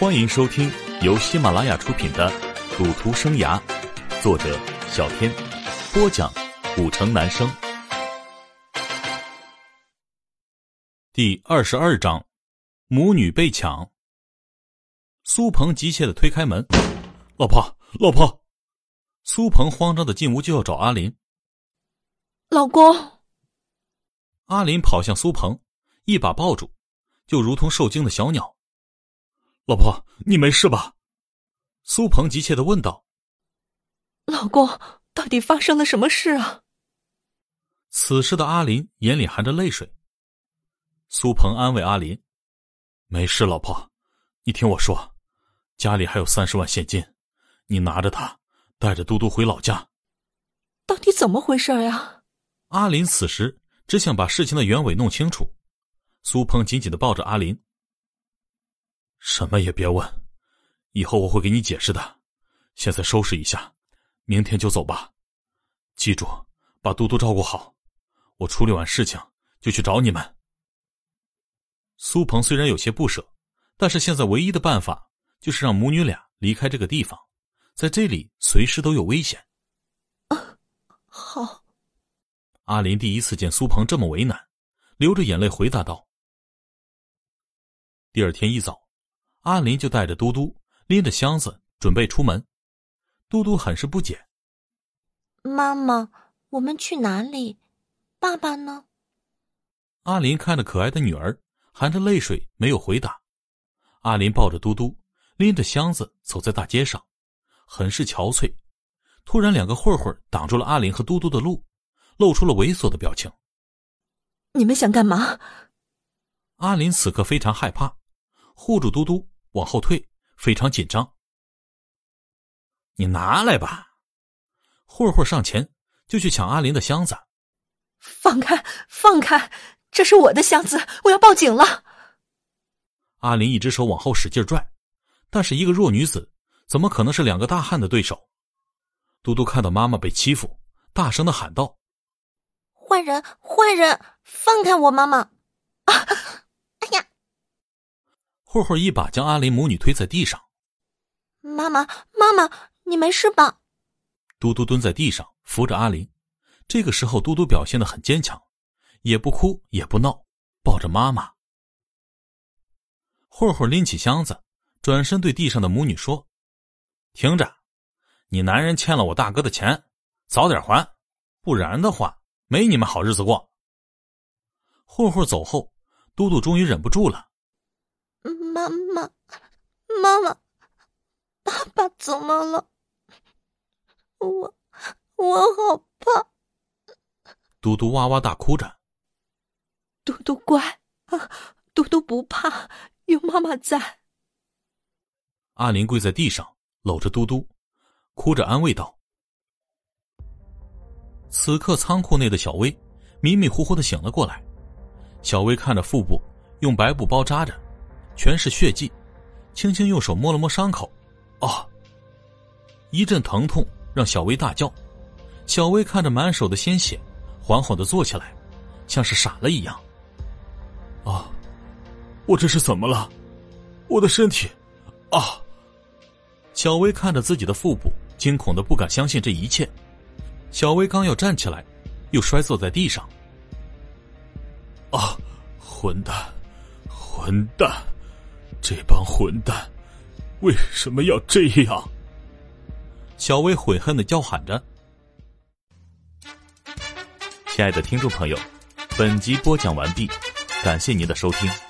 欢迎收听由喜马拉雅出品的《赌徒生涯》，作者小天，播讲古城男生。第二十二章，母女被抢。苏鹏急切的推开门，老婆，老婆！苏鹏慌张的进屋就要找阿林。老公，阿林跑向苏鹏，一把抱住，就如同受惊的小鸟。老婆，你没事吧？苏鹏急切的问道。老公，到底发生了什么事啊？此时的阿林眼里含着泪水。苏鹏安慰阿林：“没事，老婆，你听我说，家里还有三十万现金，你拿着它，带着嘟嘟回老家。”到底怎么回事呀？阿林此时只想把事情的原委弄清楚。苏鹏紧紧的抱着阿林。什么也别问，以后我会给你解释的。现在收拾一下，明天就走吧。记住，把嘟嘟照顾好。我处理完事情就去找你们。苏鹏虽然有些不舍，但是现在唯一的办法就是让母女俩离开这个地方，在这里随时都有危险。啊，好。阿林第一次见苏鹏这么为难，流着眼泪回答道：“第二天一早。”阿林就带着嘟嘟拎着箱子准备出门，嘟嘟很是不解：“妈妈，我们去哪里？爸爸呢？”阿林看着可爱的女儿，含着泪水没有回答。阿林抱着嘟嘟，拎着箱子走在大街上，很是憔悴。突然，两个混混挡住了阿林和嘟嘟的路，露出了猥琐的表情。“你们想干嘛？”阿林此刻非常害怕。护住嘟嘟，往后退，非常紧张。你拿来吧！混混上前就去抢阿林的箱子。放开，放开！这是我的箱子，我要报警了。阿林一只手往后使劲拽，但是一个弱女子怎么可能是两个大汉的对手？嘟嘟看到妈妈被欺负，大声的喊道：“坏人，坏人，放开我妈妈！”啊！混混一把将阿林母女推在地上。妈妈，妈妈，你没事吧？嘟嘟蹲在地上扶着阿林。这个时候，嘟嘟表现的很坚强，也不哭也不闹，抱着妈妈。混混拎起箱子，转身对地上的母女说：“听着，你男人欠了我大哥的钱，早点还，不然的话，没你们好日子过。”混混走后，嘟嘟终于忍不住了。妈妈，妈妈，爸爸怎么了？我我好怕。嘟嘟哇哇大哭着。嘟嘟乖啊，嘟嘟不怕，有妈妈在。阿林跪在地上，搂着嘟嘟，哭着安慰道：“此刻仓库内的小薇迷迷糊糊的醒了过来。小薇看着腹部用白布包扎着。”全是血迹，轻轻用手摸了摸伤口，啊！一阵疼痛让小薇大叫。小薇看着满手的鲜血，缓缓的坐起来，像是傻了一样。啊！我这是怎么了？我的身体，啊！小薇看着自己的腹部，惊恐的不敢相信这一切。小薇刚要站起来，又摔坐在地上。啊！混蛋，混蛋！这帮混蛋为什么要这样？小薇悔恨的叫喊着。亲爱的听众朋友，本集播讲完毕，感谢您的收听。